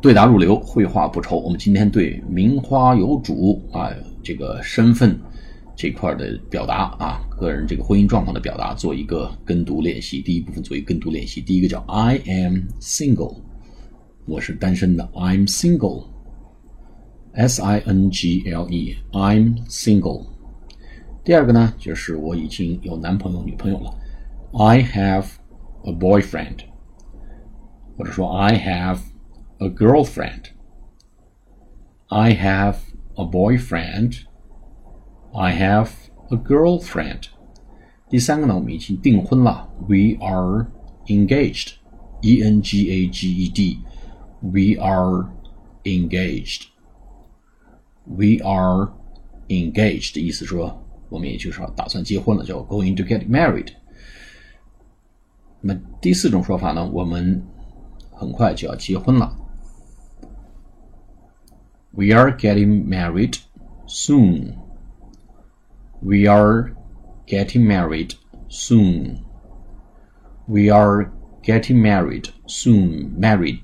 对答如流，绘画不愁。我们今天对名花有主啊，这个身份这块的表达啊，个人这个婚姻状况的表达，做一个跟读练习。第一部分做一个跟读练习。第一个叫 I am single，我是单身的。I'm single，S I N G L E，I'm single。第二个呢，就是我已经有男朋友、女朋友了。I have a boyfriend，或者说 I have。a girlfriend. I have a boyfriend. I have a girlfriend. 第三个呢，我们已经订婚了。We are engaged. E N G A G E D. We are engaged. We are engaged 意思说，我们也就是打算结婚了，叫 going to get married。那么第四种说法呢，我们很快就要结婚了。 we are getting married soon. We are getting married soon. We are getting married soon. Married,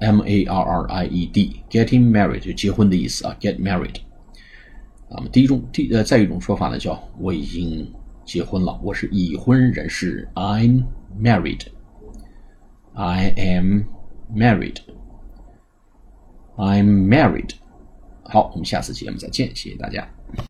M A R R I E D, getting married 就结婚的意思啊。Get married。那么第一种，第呃，再一种说法呢，叫我已经结婚了，我是已婚人士。I'm married. I am married. I'm married. 好，我们下次节目再见，谢谢大家。